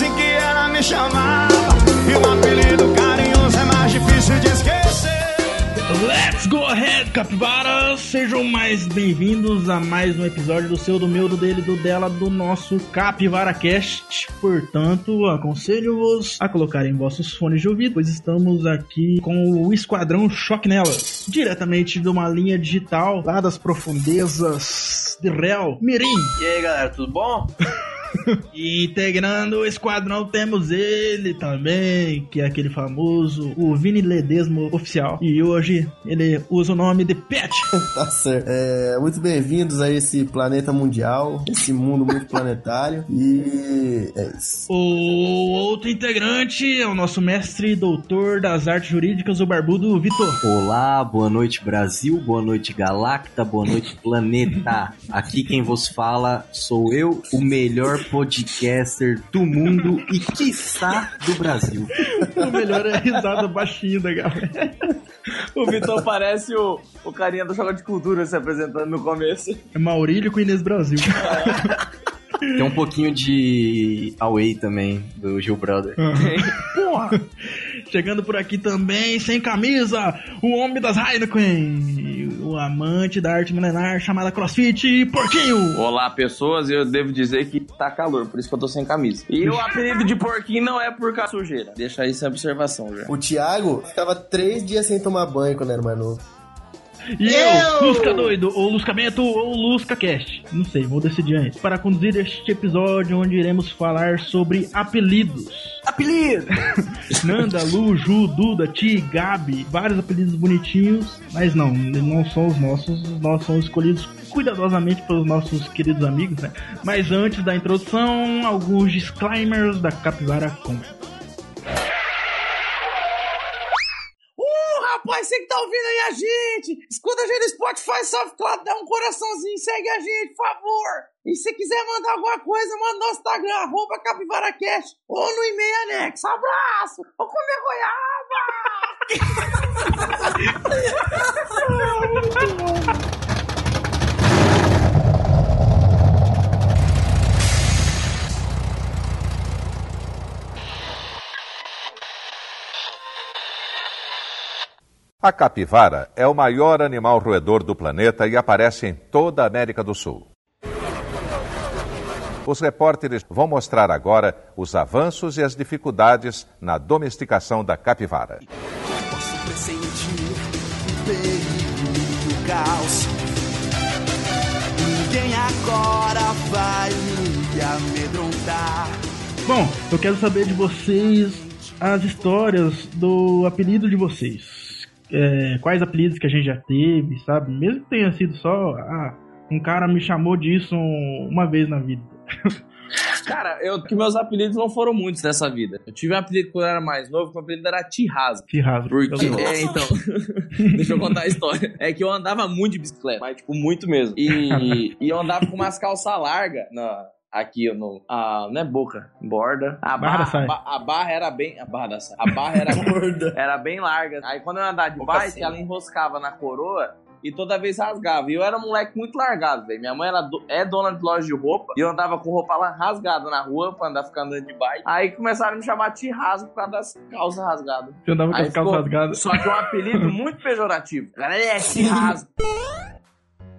assim que ela me chamava. E o apelido carinhoso é mais difícil de esquecer. Let's go ahead, capivaras! Sejam mais bem-vindos a mais um episódio do seu, do meu, do dele, do dela, do nosso Capivara Cast. Portanto, aconselho-vos a colocarem vossos fones de ouvido, pois estamos aqui com o Esquadrão Choque Nelas, diretamente de uma linha digital lá das profundezas de Real Mirim. E aí galera, tudo bom? E integrando o esquadrão temos ele também, que é aquele famoso, o Vini Ledesmo oficial. E hoje ele usa o nome de Pet. Tá certo. É, muito bem-vindos a esse planeta mundial, esse mundo muito planetário. E é isso. O outro integrante é o nosso mestre e doutor das artes jurídicas, o barbudo Vitor. Olá, boa noite Brasil, boa noite Galacta, boa noite planeta. Aqui quem vos fala sou eu, o melhor podcaster do mundo e quiçá do Brasil. O melhor é a risada baixinho da galera. O Vitor parece o, o carinha do Choque de Cultura se apresentando no começo. É Maurílio com Inês Brasil. Tem um pouquinho de Away também, do Gil Brother. Porra! Chegando por aqui também, sem camisa, o homem das Heineken, o amante da arte milenar chamada CrossFit, Porquinho! Olá, pessoas, eu devo dizer que tá calor, por isso que eu tô sem camisa. E o apelido de porquinho não é por causa da sujeira. Deixa aí essa observação já. O Thiago ficava três dias sem tomar banho quando era mais novo. E eu, Lusca Doido, ou Lusca Bento, ou Lusca Cast. Não sei, vou decidir antes. Para conduzir este episódio onde iremos falar sobre apelidos. Apelido! Nanda, Lu, Ju, Duda, Ti, Gabi, vários apelidos bonitinhos, mas não, não são os nossos, os nossos são escolhidos cuidadosamente pelos nossos queridos amigos, né? Mas antes da introdução, alguns disclaimers da Capivara Conference. Você que tá ouvindo aí a gente, escuta a gente no Spotify, SoundCloud, dá um coraçãozinho, segue a gente, por favor. E se quiser mandar alguma coisa, manda no Instagram, arroba CapivaraCast, ou no e-mail anexo. Abraço! Vou comer goiaba! A capivara é o maior animal roedor do planeta e aparece em toda a América do Sul. Os repórteres vão mostrar agora os avanços e as dificuldades na domesticação da capivara. Posso pressentir o perigo caos. Ninguém agora vai me amedrontar. Bom, eu quero saber de vocês as histórias do apelido de vocês. É, quais apelidos que a gente já teve, sabe? Mesmo que tenha sido só, ah, um cara me chamou disso uma vez na vida. Cara, eu, que meus apelidos não foram muitos nessa vida. Eu tive um apelido quando eu era mais novo, que o apelido era Tirrasgo. Tirrasgo. Porque, é, então, deixa eu contar a história. É que eu andava muito de bicicleta, mas, tipo, muito mesmo. E, e eu andava com umas calças largas na, aqui no. A, não é boca, borda. A Barra da barra, saia. a, ba- a barra era bem. A barra da saia. A barra era, era bem larga. Aí quando eu andava de Boca bike, seca. ela enroscava na coroa. E toda vez rasgava. E eu era um moleque muito largado, velho. Minha mãe era do- é dona de loja de roupa. E eu andava com roupa lá rasgada na rua pra andar ficando andando de bike. Aí começaram a me chamar de rasgo por causa das calças rasgadas. Eu andava com Aí as calças ficou- rasgadas. Só que é um apelido muito pejorativo. Galera, é esse rasgo.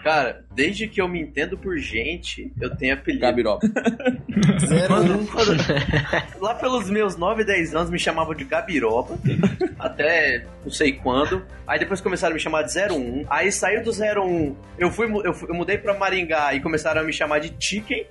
Cara, desde que eu me entendo por gente, eu tenho apelido. Gabiroba. Zero Quando- um. quando- lá pelos meus 9, 10 anos me chamavam de Gabiroba, até não sei quando. Aí depois começaram a me chamar de 01. Aí saiu do 01, eu fui, eu, fui- eu mudei pra Maringá e começaram a me chamar de Chicken.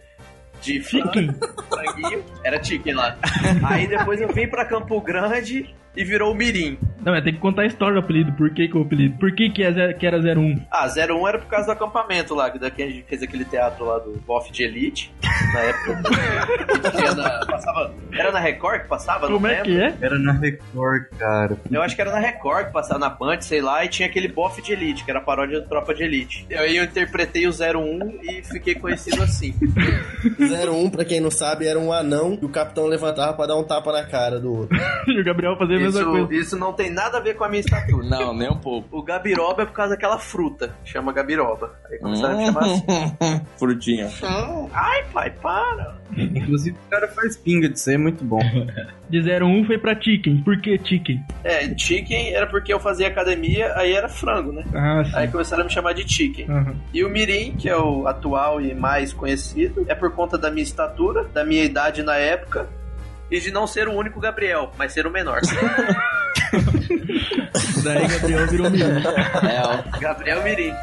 De Chicken. franguinho. Era Chicken lá. Aí depois eu vim pra Campo Grande e virou o Mirim. Não, é tem que contar a história do apelido. Por que, que o apelido? Por que, que, é zero- que era 01? Ah, 01 era por causa do acampamento lá, que daqui a gente fez aquele teatro lá do Boff de Elite, na época. na- passava, era na Record que passava? Como não é lembro. que é? Era na Record, cara. Eu acho que era na Record que passava na Band, sei lá, e tinha aquele Boff de Elite, que era a paródia do Tropa de Elite. E aí eu interpretei o 01 e fiquei conhecido assim. 01, pra quem não sabe, era um anão e o capitão levantava pra dar um tapa na cara do outro. E o Gabriel fazia a mesma Isso, coisa. isso não tem nada a ver com a minha estatura. Não, nem um pouco. O Gabiroba é por causa daquela fruta, chama Gabiroba. Aí começaram a me chamar assim. Frutinha. Ai, pai, Ai, para. Inclusive, o cara faz pinga de ser muito bom. De 01 foi pra chicken. Por que chicken? É, chicken era porque eu fazia academia, aí era frango, né? Ah, sim. Aí começaram a me chamar de chicken. Aham. E o Mirim, que é o atual e mais conhecido, é por conta da minha estatura, da minha idade na época e de não ser o único Gabriel, mas ser o menor. Daí Gabriel virou menino. É, ó. Gabriel Mirim.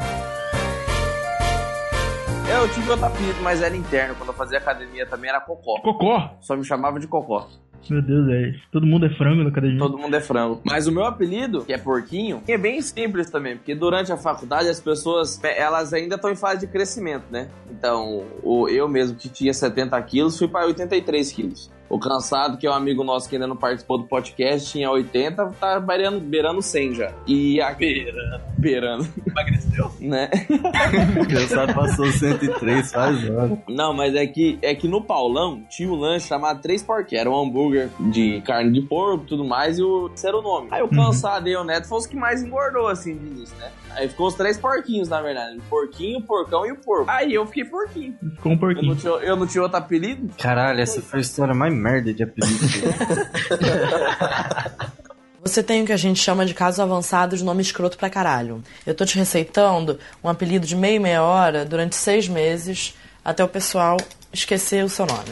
Eu tive outro apelido, mas era interno. Quando eu fazia academia também era Cocó. Cocó. Só me chamava de Cocó. Meu Deus, velho. Todo mundo é frango na academia. Todo mundo é frango. Mas o meu apelido, que é Porquinho, é bem simples também, porque durante a faculdade as pessoas, elas ainda estão em fase de crescimento, né? Então, o, eu mesmo que tinha 70 quilos, fui para 83 quilos. O Cansado, que é um amigo nosso que ainda não participou do podcast, tinha 80, tá beirando, beirando 100 já. E a... Beirando. Beirando, Emagreceu? né? O engraçado passou 103 faz anos. Não, mas é que, é que no Paulão tinha um lanche chamado Três Porquê. Era um hambúrguer de carne de porco e tudo mais, e o esse era o nome. Aí o cansado e o Neto foi os que mais engordou, assim, de início, né? Aí ficou os três porquinhos, na verdade. O porquinho, o porcão e o porco. Aí eu fiquei porquinho. Ficou um Eu porquinho. não tinha, eu não tinha outro apelido. Caralho, essa foi a história mais merda de apelido. Você tem o que a gente chama de caso avançado de nome escroto pra caralho. Eu tô te receitando um apelido de meia e meia hora durante seis meses até o pessoal esquecer o seu nome.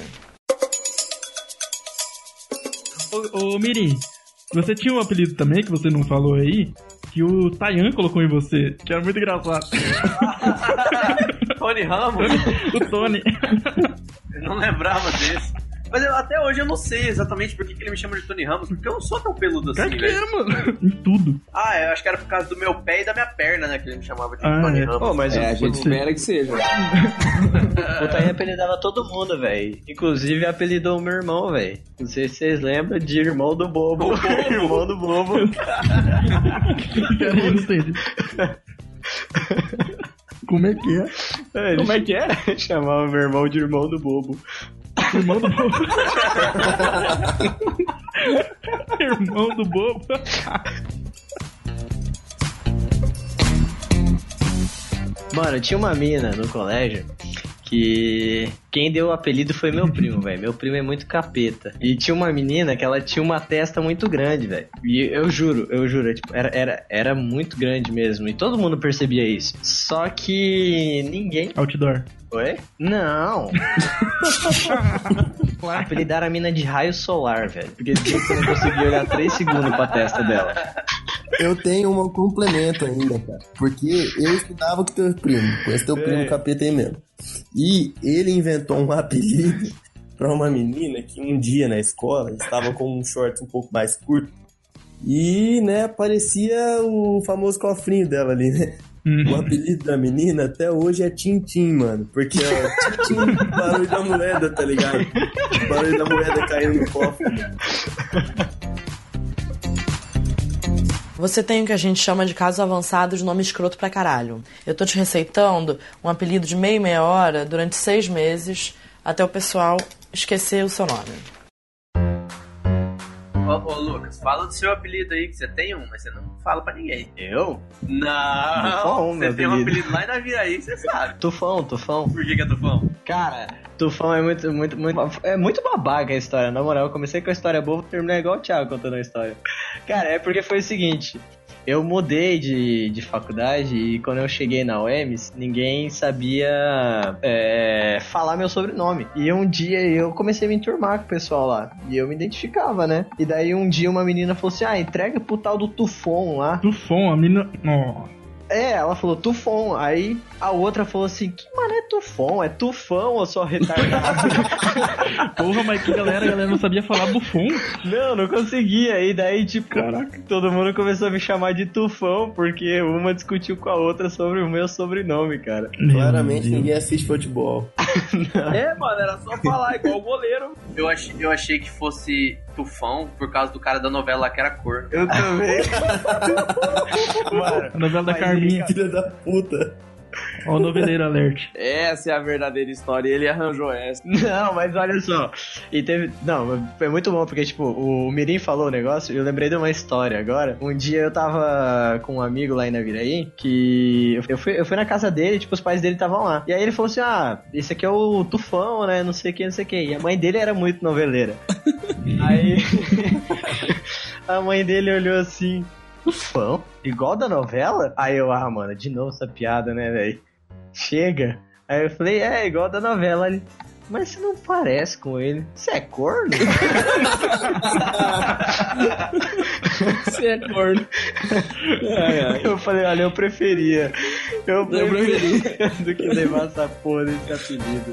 Ô, ô Mirim, você tinha um apelido também que você não falou aí, que o Tayan colocou em você, que era muito engraçado. Tony Ramos? o Tony. Eu não lembrava desse. Mas eu- até hoje eu não sei exatamente por que, que ele me chama de Tony Ramos, porque eu não sou tão peludo assim, velho. é, mano. Em tudo. Ah, eu acho que era por causa do meu pé e da minha perna, né? Que ele me chamava de Ah, Tony é. Ramos. Pô, mas É, a gente espera que seja. O Tainha apelidava todo mundo, velho. Inclusive apelidou o meu irmão, velho. Não sei se vocês lembram de irmão do bobo. irmão do bobo. Cara, eu não entendi. Como é que é? Como é que é? Chamava meu irmão de irmão do bobo. Irmão do bobo. Irmão do bobo. Mano, tinha uma mina no colégio que quem deu o apelido foi meu primo, velho. Meu primo é muito capeta. E tinha uma menina que ela tinha uma testa muito grande, velho. E eu juro, eu juro, tipo, era, era, era muito grande mesmo. E todo mundo percebia isso. Só que ninguém. Outdoor. Oi? Não! Apelidaram a mina de raio solar, velho. Porque eu não conseguia olhar 3 segundos pra testa dela. Eu tenho um complemento ainda, cara. Porque eu estudava com teu primo, com esse teu primo capeta aí mesmo. E ele inventou um apelido pra uma menina que um dia na escola estava com um short um pouco mais curto. E, né, parecia o famoso cofrinho dela ali, né? O apelido da menina até hoje é Tintim, mano. Porque é Tintim, barulho da moeda, tá ligado? Barulho da moeda caindo no cofre. Você tem o que a gente chama de caso avançado de nome escroto pra caralho. Eu tô te receitando um apelido de meia e meia hora durante seis meses até o pessoal esquecer o seu nome. Ô, ô, Lucas, fala do seu apelido aí, que você tem um, mas você não fala pra ninguém. Eu? Não! Tufão, você meu tem um apelido. apelido lá em Naviraí, você sabe. Tufão, Tufão. Por que, que é Tufão? Cara, Tufão é muito, muito, muito. É muito babaca a história, na moral. Eu comecei com a história boa, terminei igual o Thiago contando a história. Cara, é porque foi o seguinte. Eu mudei de, de faculdade e quando eu cheguei na UEMS, ninguém sabia é, falar meu sobrenome. E um dia eu comecei a me enturmar com o pessoal lá. E eu me identificava, né? E daí um dia uma menina falou assim: Ah, entrega pro tal do Tufon lá. Tufon, a menina. Nossa. É, ela falou Tufon. Aí a outra falou assim: Que mané Tufon? É Tufão ou só retardado? Porra, mas que galera, a galera não sabia falar bufon. não, não conseguia. E daí, tipo, Caraca. todo mundo começou a me chamar de Tufão porque uma discutiu com a outra sobre o meu sobrenome, cara. Claramente ninguém assiste futebol. É, mano, era só falar igual o goleiro. Eu achei, eu achei que fosse Tufão por causa do cara da novela lá que era cor. Eu também. Mano, A novela da Carminha. Filha da puta. Ó o noveleiro alert. Essa é a verdadeira história. Ele arranjou essa. Não, mas olha só. E teve. Não, foi muito bom, porque, tipo, o Mirim falou o negócio e eu lembrei de uma história agora. Um dia eu tava com um amigo lá em Naviraí, que eu fui, eu fui na casa dele, tipo, os pais dele estavam lá. E aí ele falou assim: ah, esse aqui é o Tufão, né? Não sei o que, não sei o que. E a mãe dele era muito noveleira. aí. a mãe dele olhou assim. Tufão? Igual da novela? Aí eu, ah, mano, de novo essa piada, né, velho? Chega. Aí eu falei, é, igual da novela ali. Mas você não parece com ele. Você é corno? Você é corno. Ai, ai. Eu falei, olha, eu preferia. Eu Eu preferia do que levar essa porra desse apelido.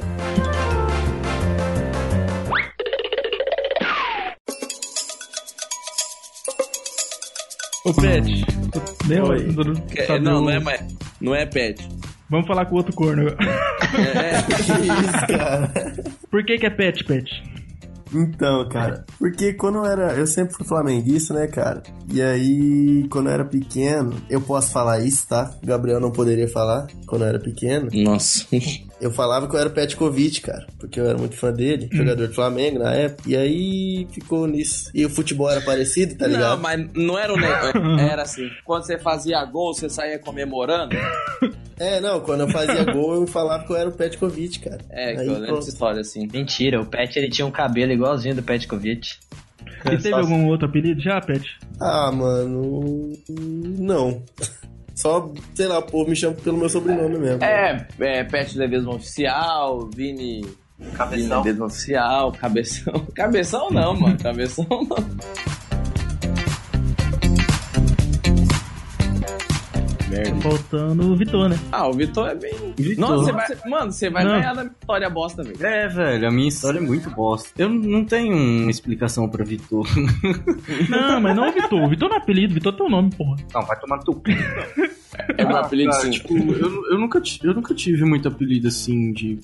Ô, Pet. tu- Lembra? Oi. É, não, não é, mais- não é pet. Vamos falar com o outro corno. É, Que isso, cara? Por que que é pet, pet? Então, cara, porque quando eu era. Eu sempre fui flamenguista, né, cara? E aí, quando eu era pequeno, eu posso falar isso, tá? O Gabriel não poderia falar quando eu era pequeno. Nossa. Eu falava que eu era Petkovic, cara, porque eu era muito fã dele, jogador do Flamengo na época. E aí ficou nisso. E o futebol era parecido, tá Não, ligado? mas não era o negócio. Era assim. Quando você fazia gol, você saía comemorando. É, não, quando eu fazia gol, eu falava que eu era o Petkovic, cara. É, Aí, eu lembro pronto. dessa história assim. Mentira, o Pet ele tinha um cabelo igualzinho do Petkovic. E teve algum outro apelido já, pet? Ah, mano. Não. Só, sei lá, o povo me chama pelo meu sobrenome mesmo. É, é Pet Levismo Oficial, Vini. Cabeção. Vini Levismo Oficial, Cabeção. Cabeção não, mano. Cabeção não. Tá Merda. faltando o Vitor, né? Ah, o Vitor é bem. Vitor. Nossa, você vai... mano, você vai Não. ganhar da história bosta, velho. É, velho, a minha história é muito bosta. Eu não tenho uma explicação pra Vitor. Não, mas não o Vitor. O Vitor não é apelido, Vitor tem um nome, porra. Não, vai tomar tu. É meu apelido cara, sim. Tipo, eu, eu, nunca, eu nunca tive muito apelido assim de,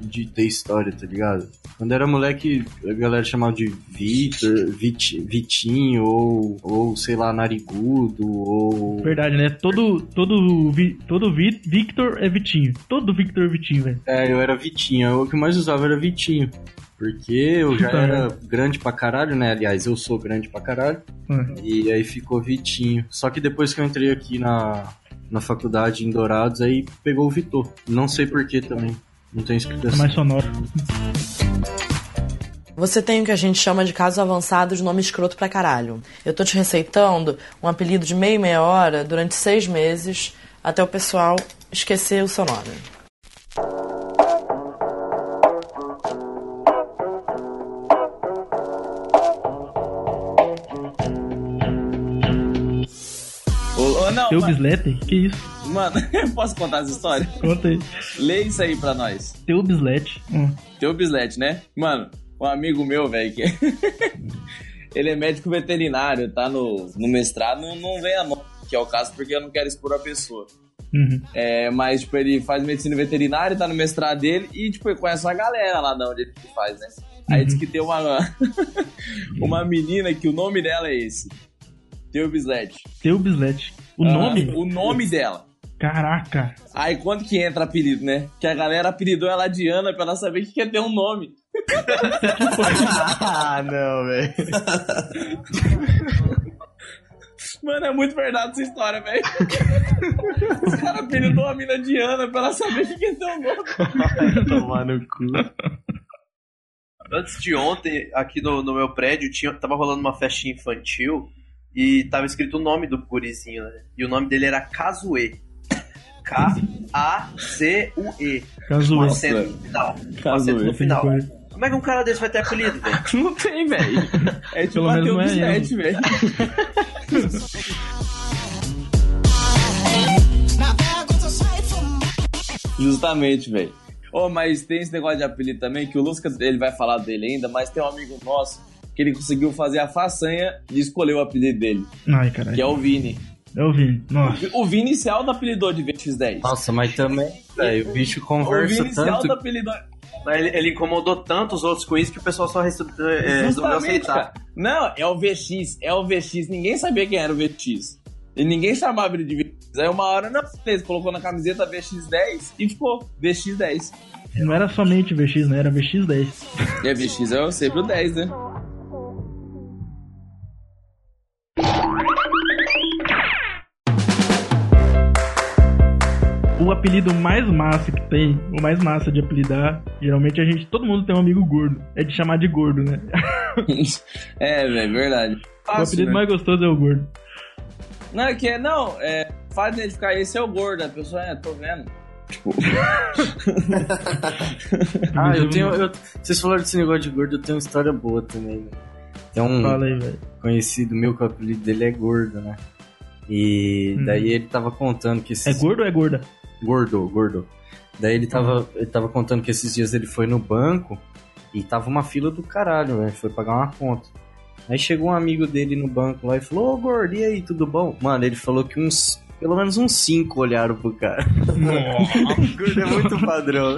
de ter história, tá ligado? Quando era moleque, a galera chamava de Vitor, Vit, Vitinho, ou, ou sei lá, Narigudo, ou. Verdade, né? Todo, todo, todo Vi- Victor é Vitinho. Todo Victor é Vitinho, velho. É, eu era Vitinho. O que eu mais usava era Vitinho. Porque eu já era grande pra caralho, né? Aliás, eu sou grande pra caralho. Uhum. E aí ficou Vitinho. Só que depois que eu entrei aqui na, na faculdade em Dourados, aí pegou o Vitor. Não sei porquê também. Não tem É explicação. mais sonoro. Você tem o que a gente chama de casos avançados de nome escroto pra caralho. Eu tô te receitando um apelido de meia e meia hora durante seis meses até o pessoal esquecer o seu nome. Teu mano, Bislete? Que isso? mano, eu posso contar essa história? Conta aí. Lê isso aí pra nós. Teu Bislete. Hum. Teu Bislete, né? Mano, um amigo meu, velho, que. ele é médico veterinário, tá no, no mestrado, não, não vem a nome, que é o caso porque eu não quero expor a pessoa. Uhum. É, mas, tipo, ele faz medicina veterinária, tá no mestrado dele e, tipo, ele conhece uma galera lá da onde ele faz, né? Aí Uhum. diz que tem uma, uma menina que o nome dela é esse. Teu Bislete. Teu Bislete. O Ah, nome? O nome dela. Caraca. Aí quando que entra apelido, né? Que a galera apelidou ela de Ana pra ela saber que quer ter um nome. ah, não, velho. Mano, é muito verdade essa história, velho. Os caras apelidou a mina de Ana pra ela saber que quer ter um nome. Tomar no cu. Antes de ontem, aqui no, no meu prédio, tinha, tava rolando uma festinha infantil e tava escrito o nome do gurizinho, né? E o nome dele era Kazue. K-A-Z-U-E. Caso Com acento no final. Com Kazue. acento no final. Como é que um cara desse vai ter apelido, velho? Não tem, velho. É tipo Pelo bater menos um não é velho. Justamente, velho. Oh, mas tem esse negócio de apelido também, que o Lusca, ele vai falar dele ainda, mas tem um amigo nosso que ele conseguiu fazer a façanha de escolher o apelido dele, Ai, caralho. que é o Vini. Eu vi. Nossa. O Vini se auto-apelidou de VX10. Nossa, mas também, velho, o bicho O conversa Vini se tanto. auto-apelidou. Mas Ele, ele incomodou tanto os outros com isso que o pessoal só resolveu, é, resolveu Justamente, aceitar. cara. Não, é o VX, é o VX. Ninguém sabia quem era o VX. E ninguém chamava ele de VX. Aí uma hora, não, beleza, colocou na camiseta VX10 e ficou VX10. Não era somente VX, né? Era VX10. E a VX é sempre o 10, né? O apelido mais massa que tem, o mais massa de apelidar, geralmente a gente, todo mundo tem um amigo gordo. É de chamar de gordo, né? é, velho, verdade. o Fácil, apelido né? mais gostoso é o gordo. Não, é que é, não, é. Faz identificar esse é o gordo, a pessoa é, tô vendo. Tipo. Ah, eu tenho. eu- vocês falaram desse negócio de gordo, eu tenho uma história boa também, né? Tem um Fala aí, velho. conhecido meu que o apelido dele é gordo, né? E Hum. daí ele tava contando que esses. É gordo ou é gorda? Gordo, gordo. Daí ele tava, ele tava contando que esses dias ele foi no banco e tava uma fila do caralho, velho. Foi pagar uma conta. Aí chegou um amigo dele no banco lá e falou: Ô gordo, e aí, tudo bom? Mano, ele falou que uns. Pelo menos uns cinco olharam pro cara. o gordo é muito padrão.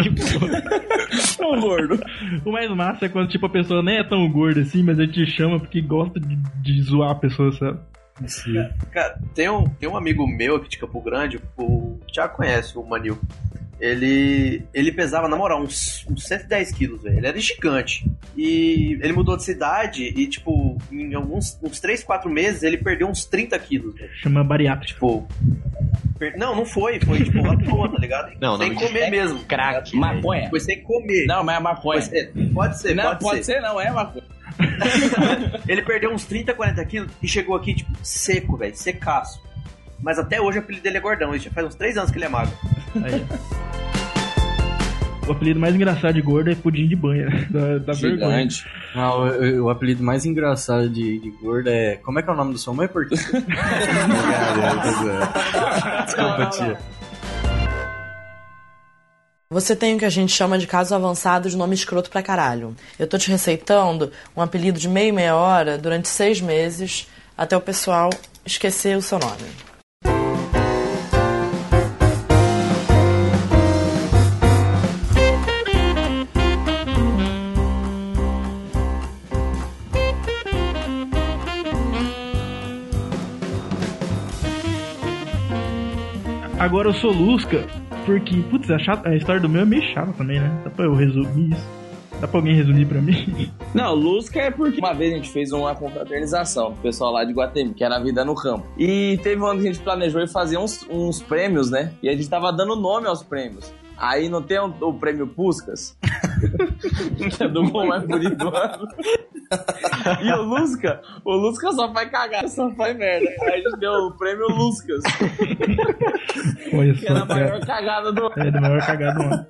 Ô, gordo. O mais massa é quando, tipo, a pessoa nem é tão gorda assim, mas ele te chama porque gosta de, de zoar a pessoa, sabe? Cara, tem um, tem um amigo meu aqui de Campo Grande, o Thiago conhece, o Manil. Ele, ele pesava, na moral, uns, uns 110 quilos, velho. Ele era gigante. E ele mudou de cidade e, tipo, em alguns uns 3, 4 meses, ele perdeu uns 30 quilos, velho. Chama bariátrico. Tipo. per- Não, não foi. Foi, tipo, à toa, tá ligado? Não, sem não, comer é mesmo. crack, Maconha. Foi sem comer. Não, mas é maconha. Pode ser, pode ser. não, pode pode ser. ser, não, é maconha. Ele perdeu uns 30, 40 quilos e chegou aqui, tipo, seco, velho, secaço. Mas até hoje o apelido dele é gordão. Já faz uns 3 anos que ele é magro. Aí. O apelido mais engraçado de gordo é pudim de banha. né? Da, da. Gigante. Ah, o, o- apelido mais engraçado de, de gordo é. Como é que é o nome da sua mãe? Por quê? Brincadeira, tô zoando. Desculpa, tia. Você tem o que a gente chama de casos avançados de nome escroto pra caralho. Eu tô te receitando um apelido de meia e meia hora durante seis meses até o pessoal esquecer o seu nome. Agora eu sou Lusca, porque, putz, a, chata- a história do meu é meio chata também, né? Dá pra eu resumir isso? Dá pra alguém resumir pra mim? Não, Lusca é porque uma vez a gente fez uma confraternização com o pessoal lá de Guatemi, que era a vida no campo. E teve um ano que a gente planejou fazer uns, uns prêmios, né? E a gente tava dando nome aos prêmios. Aí não tem o, o prêmio Puscas? que é do gol mais bonito do ano. E o Lusca, o Lusca só faz cagada, só faz merda. Aí a gente deu o prêmio Luscas, Olha que era a maior cagada do ano. É, do maior cagado do ano.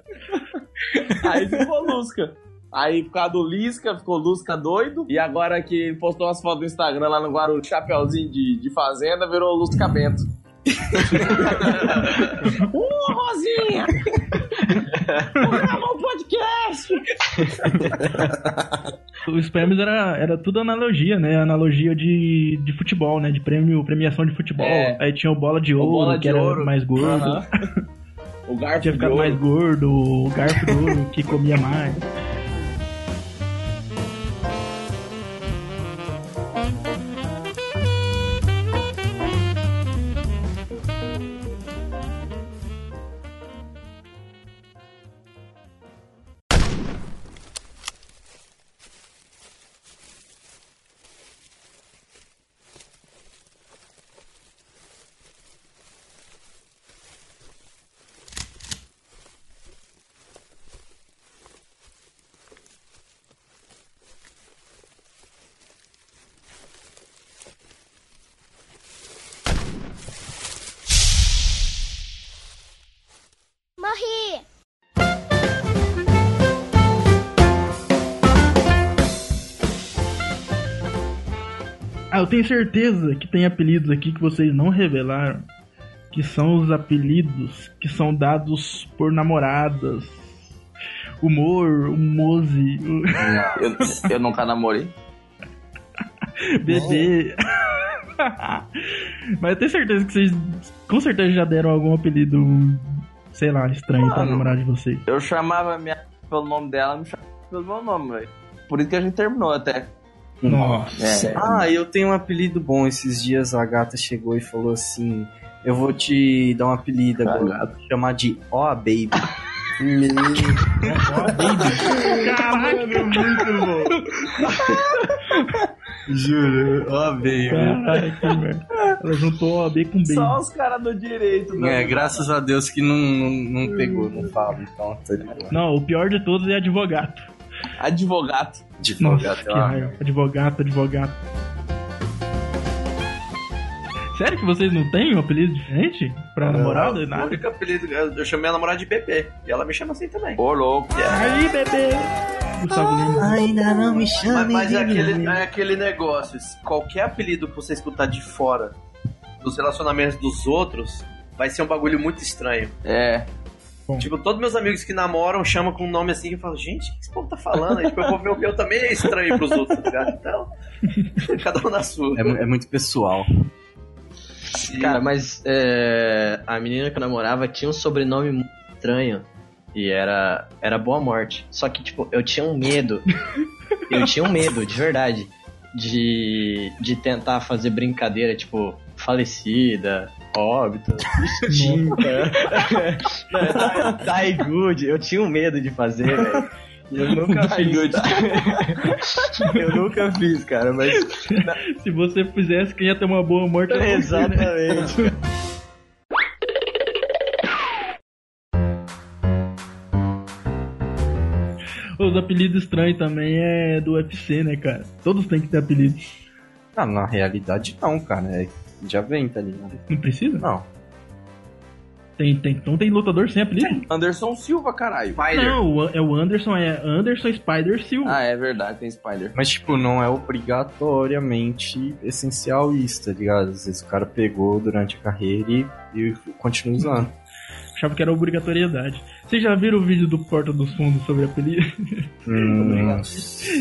Aí ficou Lusca. Aí por causa do Lisca, ficou Lusca doido. E agora que ele postou umas fotos no Instagram lá no Guarulhos, chapeuzinho de, de fazenda, virou Lusca Bento. Ô, Rosinha! Vamos gravar um podcast! Os prêmios era, era tudo analogia, né? Analogia de, de futebol, né? De prêmio, premiação de futebol. É. Aí tinha o bola de ouro, bola que de era ouro. mais gordo. Aham. O garfo Tinha ficado mais gordo, o garfo de ouro que comia mais. Tenho certeza que tem apelidos aqui que vocês não revelaram. Que são os apelidos que são dados por namoradas. Humor, o Mose, o Eu, eu nunca namorei. bebê. Mas eu tenho certeza que vocês com certeza já deram algum apelido, sei lá, estranho pra Mano. namorada de vocês. Eu chamava minha pelo nome dela, ela me chamava pelo meu nome, velho. Por isso que a gente terminou até. Nossa. É. Ah, eu tenho um apelido bom. Esses dias a gata chegou e falou assim: Eu vou te dar um apelido agora. Vou te chamar de Ó Baby. Caraca, muito bom. Juro, Ó Baby. Velho. Ela juntou OAB com B. Só os caras do direito, né? É, graças a Deus que não, não, não pegou, não fala, então tá de boa. Não, o pior de todos é advogado. Advogado. Nossa, Advogado, que ó. raiva. Advogado, advogado. Sério que vocês não têm um apelido diferente? Pra namorada e O nada? único apelido, eu chamei a namorada de Bebê. E ela me chama assim também. Ô, louco. Aí, bebê! Gustavo Lima. Ainda não me Mas, mas é, aquele, é aquele negócio. Qualquer apelido que você escutar de fora dos relacionamentos dos outros, vai ser um bagulho muito estranho. É. Tipo, todos meus amigos que namoram chamam com um nome assim e eu falo, gente, o que esse povo tá falando? Aí, tipo, eu vou ver o meu também é estranho pros outros, tá ligado? Então, cada um na sua. É, é muito pessoal. Cara, mas é, a menina que eu namorava tinha um sobrenome muito estranho. E era, era Boa Morte. Só que, tipo, eu tinha um medo. eu tinha um medo, de verdade. De, de tentar fazer brincadeira, tipo, falecida, óbito, extinta. Mano, Die Good. Eu tinha um medo de fazer, velho. E Eu nunca Die fiz. good. eu nunca fiz, cara, mas. Se você fizesse, quem ia ter uma boa morte você, né? Exatamente. Os apelidos estranhos também é do UFC, né, cara? Todos têm que ter apelido. Ah, na realidade não, cara. É, já vem, tá ligado? Não precisa? Não. Tem, tem, então tem lutador sem apelido? Anderson Silva, caralho. Não, o- é o Anderson, é Anderson Spider Silva. Ah, é verdade, tem Spider. Mas, tipo, não é obrigatoriamente essencial isso, tá ligado? Às vezes o cara pegou durante a carreira e, e continua usando. Achava que era obrigatoriedade. Vocês já viram o vídeo do Porta dos Fundos sobre apelido? Hum,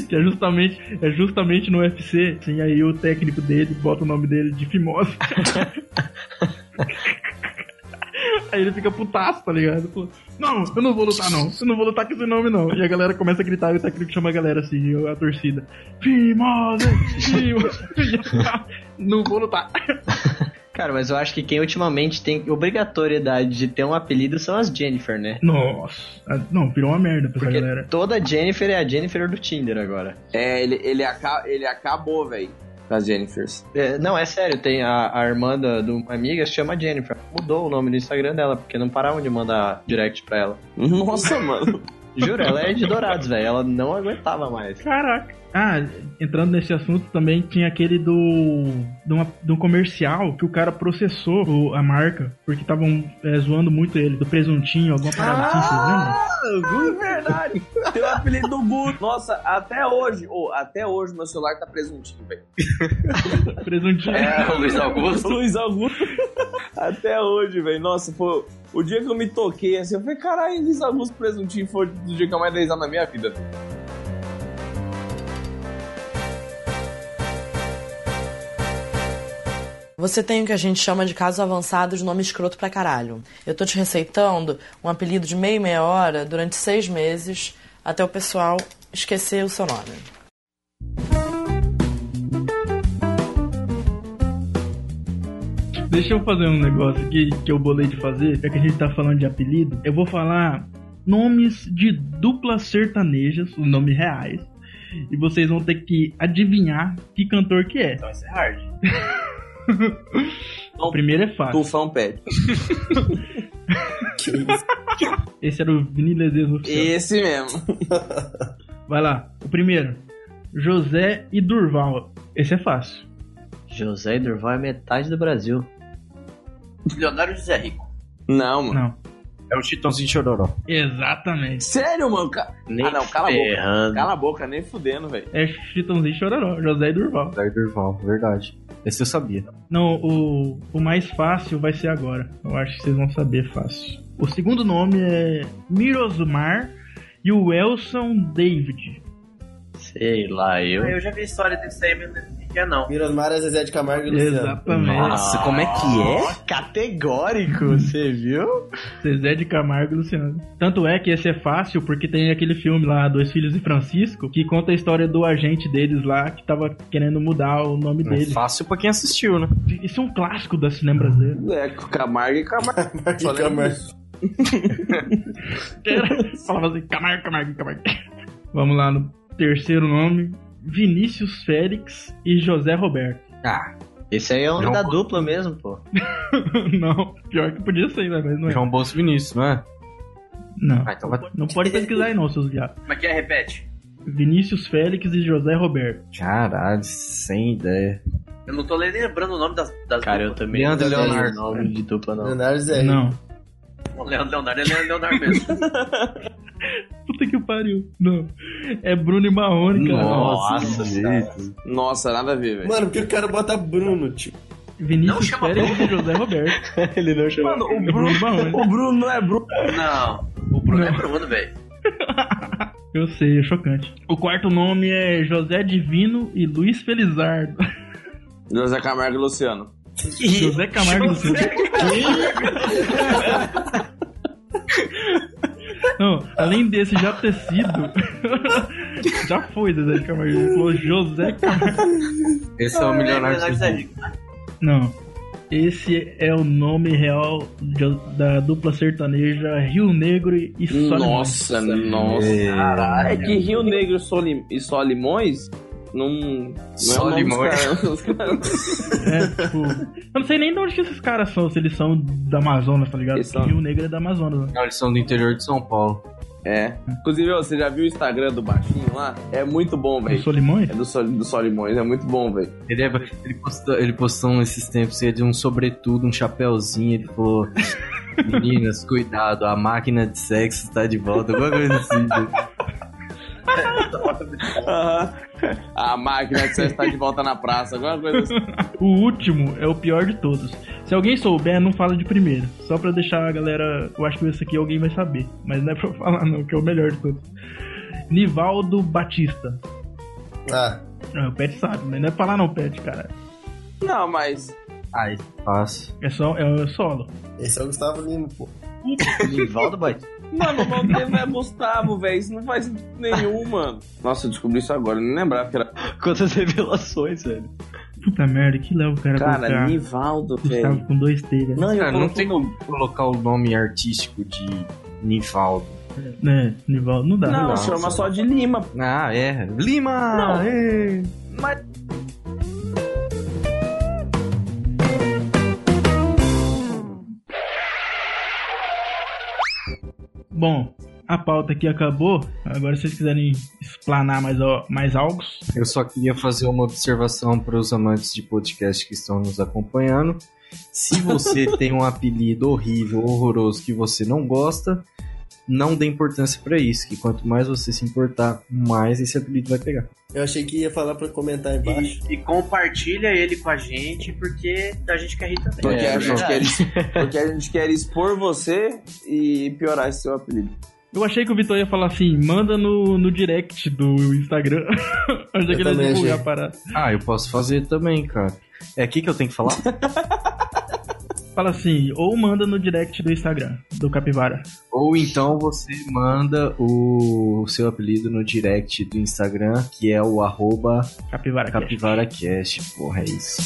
que é justamente, é justamente no UFC. Assim, aí o técnico dele bota o nome dele de Fimosa. aí ele fica putaço, tá ligado? Pô, não, eu não vou lutar não. Eu não vou lutar com esse nome não. E a galera começa a gritar e o técnico chama a galera assim, a torcida. Fimosa! Fimosa! não vou lutar. Cara, mas eu acho que quem ultimamente tem obrigatoriedade de ter um apelido são as Jennifer, né? Nossa. Ah, Não, virou uma merda pra Porque galera. toda Jennifer é a Jennifer do Tinder agora. É, ele, ele, aca ele acabou, velho, com as Jennifers. É, não, é sério, tem a, a irmã da, de uma amiga se chama Jennifer. Mudou o nome do Instagram dela, porque não paravam de mandar direct pra ela. Nossa, mano. Juro, ela é de Dourados, velho. Ela não aguentava mais. Caraca. Ah, entrando nesse assunto também tinha aquele do. de, uma, de um comercial que o cara processou o- a marca porque estavam é, zoando muito ele, do presuntinho, alguma parada assim, vocês lembram? É verdade. Tem o apelido do Guto. Nossa, até hoje, ô, até hoje meu celular tá presuntinho, velho. Presuntinho. É, o Luiz Augusto. Luiz Augusto. Até hoje, velho. Nossa, foi o dia que eu me toquei assim, eu falei, caralho, Luiz Augusto presuntinho foi o dia que eu mais dei na minha vida. Você tem o que a gente chama de caso avançado de nome escroto pra caralho. Eu tô te receitando um apelido de meia e meia hora durante seis meses até o pessoal esquecer o seu nome. Deixa eu fazer um negócio aqui que eu bolei de fazer, já que a gente tá falando de apelido. Eu vou falar nomes de duplas sertanejas, os nomes reais. E vocês vão ter que adivinhar que cantor que é. Então isso é hard. O primeiro é fácil. Tufão pede. Esse era o Vini oficial. Esse mesmo. Vai lá. O primeiro. José e Durval. Esse é fácil. José Durval é metade do Brasil. Leonardo José Rico. Não, mano. Não. É o Chitãozinho Chororó. Exatamente. Sério, mano? Ca- Nem ah, não, cala a boca. ferrando. Cala a boca, nem fudendo, velho. É Chitãozinho Chororó. José Durval. Daí Durval, verdade. Esse eu sabia. Não, o, o mais fácil vai ser agora. Eu acho que vocês vão saber fácil. O segundo nome é Mirosmar e o Elson David. Sei lá, eu. Ah, eu já vi história desse aí, mas não que é não. Mirosmar é Zezé de Camargo e Luciano. Exatamente. Nossa, como é que é? Categórico, você viu? Zezé de Camargo e Luciano. Tanto é que esse é fácil porque tem aquele filme lá, Dois Filhos de Francisco, que conta a história do agente deles lá que tava querendo mudar o nome É dele. fácil pra quem assistiu, né? Isso é um clássico da cinema brasileiro. É, Camargo e Camargo. Camargo e Camargo. Falava assim, Camargo, Camargo, Camargo. Vamos lá no terceiro nome. Vinícius Félix e José Roberto. Ah, Esse aí é o nome João da dupla mesmo, pô. não, pior que podia ser, né? Mas não é. João Bolso Vinícius, não é? Não. Ah, então vai... Não pode pesquisar aí não, seus viados. Como é que é? Repete. Vinícius Félix e José Roberto. Caralho, sem ideia. Eu não tô nem lembrando o nome das, das Cara, eu duplas. também Leandro não Leonardo. o nome de dupla, não. Leonardo Zé. Não. O Leandro Leonardo é Leandro Leonardo mesmo. Puta que pariu. Não. É Bruno e Marrone, cara. Nossa, jeito. Nossa, nada a ver, velho. Mano, porque o cara bota Bruno, tipo. Não Vinícius chama Félix e José Roberto. Ele não chamou. Mano, o É Bruno Bruno, e o Bruno não é Bruno. Não. O Bruno é Não. Bruno, velho. Eu sei, é chocante. O quarto nome é José Divino e Luiz Felizardo. José Camargo e Luciano. José Camargo do Silva. Não, além desse já ter sido. já foi José de Camargo. Ele falou José Camargo. Esse é o milionário Leonardo sem Zé Rico. Não. Esse é o nome real de- da dupla sertaneja Rio Negro e Solimões. Nossa, nossa. É que Rio Negro e Soli- Só não. não Só é o nome dos Limões. caras, caras- É, tipo. Eu não sei nem de onde que esses caras são, se eles são da Amazonas, tá ligado? Eles são. Rio Negro é da Amazonas. né? Não, eles são do interior de São Paulo. É. Inclusive, você já viu o Instagram do Baixinho lá? É muito bom, Do velho. Solimões? É do, Sol, do Solimões, é muito bom, velho. Ele, é- ele, postou, ele postou esses tempos ele de um sobretudo, um chapéuzinho. Ele falou: Meninas, cuidado, a máquina de sexo está de volta. Alguma coisa assim. Aham. A máquina de sexo tá de volta na praça, alguma coisa assim. O último é o pior de todos. Se alguém souber, não fala de primeiro. Só pra deixar a galera. Eu acho que esse aqui alguém vai saber. Mas não é pra eu falar, não, que é o melhor de todos. Nivaldo Batista. Ah, Ah, o Pet sabe, mas não é pra falar, não, Pet, cara. Não, mas. Ai, fácil. É só é o solo. esse é o Gustavo Lima, pô. Nivaldo Batista. Mano, o nome dele não é Gustavo, velho. Isso não faz nenhum, mano. Nossa, eu descobri isso agora, eu não lembrava que era. Quantas revelações, velho. Puta merda, que leva o cara Cara, colocar Nivaldo, Gustavo velho. com dois T, velho. Não, eu Cara, não tem como colocar o nome artístico de Nivaldo. É, Nivaldo, não dá. Não, dá. chama só de Lima. Ah, é. Lima! Não. Mas. Bom, a pauta aqui acabou. Agora, se vocês quiserem explanar mais, mais algo. Eu só queria fazer uma observação para os amantes de podcast que estão nos acompanhando. Se você tem um apelido horrível, horroroso que você não gosta, não dê importância para isso, que quanto mais você se importar, mais esse apelido vai pegar. Eu achei que ia falar pra comentar embaixo. E, e compartilha ele com a gente, porque a gente quer rir também. Porque, É, a gente quer, porque a gente quer expor você e piorar esse seu apelido. Eu achei que o Vitor ia falar assim: manda no, no direct do Instagram. Eu achei que ele divulgar a parada. Ah, eu posso fazer também, cara. É aqui que eu tenho que falar? Fala assim, ou manda no direct do Instagram, do Capivara. Ou então você manda o seu apelido no direct do Instagram, que é o arroba Capivara. Cast. CapivaraCast. Porra, é isso.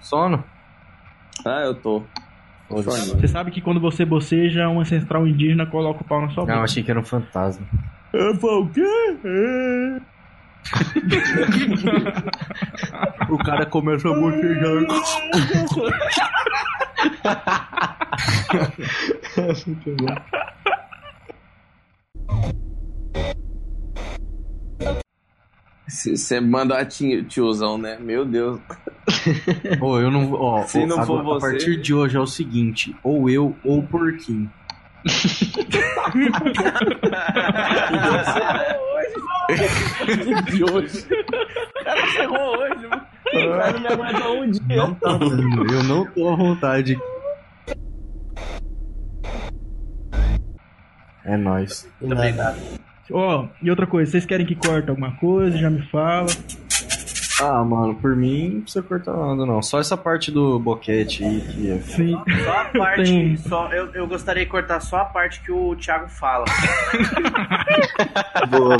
Sono? Ah, eu tô. Você sabe que quando você boceja, um ancestral indígena coloca o pau na sua boca. Não, achei que era um fantasma. Eu falei, o quê? O cara começa a bocejar. Você manda a ti- tiozão, né? Meu Deus. Pô, eu não. Ó, Se não for agora, você- A partir de hoje é o seguinte: ou eu ou o porquinho. de hoje. O cara ferrou hoje, mano. O cara não me aguentou um dia. Não tá dando, eu não tô à vontade. É nóis. Obrigado. Ó, e outra coisa, vocês querem que corte alguma coisa? Já me fala. Ah, mano, por mim não precisa cortar nada, não. Só essa parte do boquete aí que é. Sim. Só a parte. Tem- Só, eu, eu gostaria de cortar só a parte que o Thiago fala. Boa.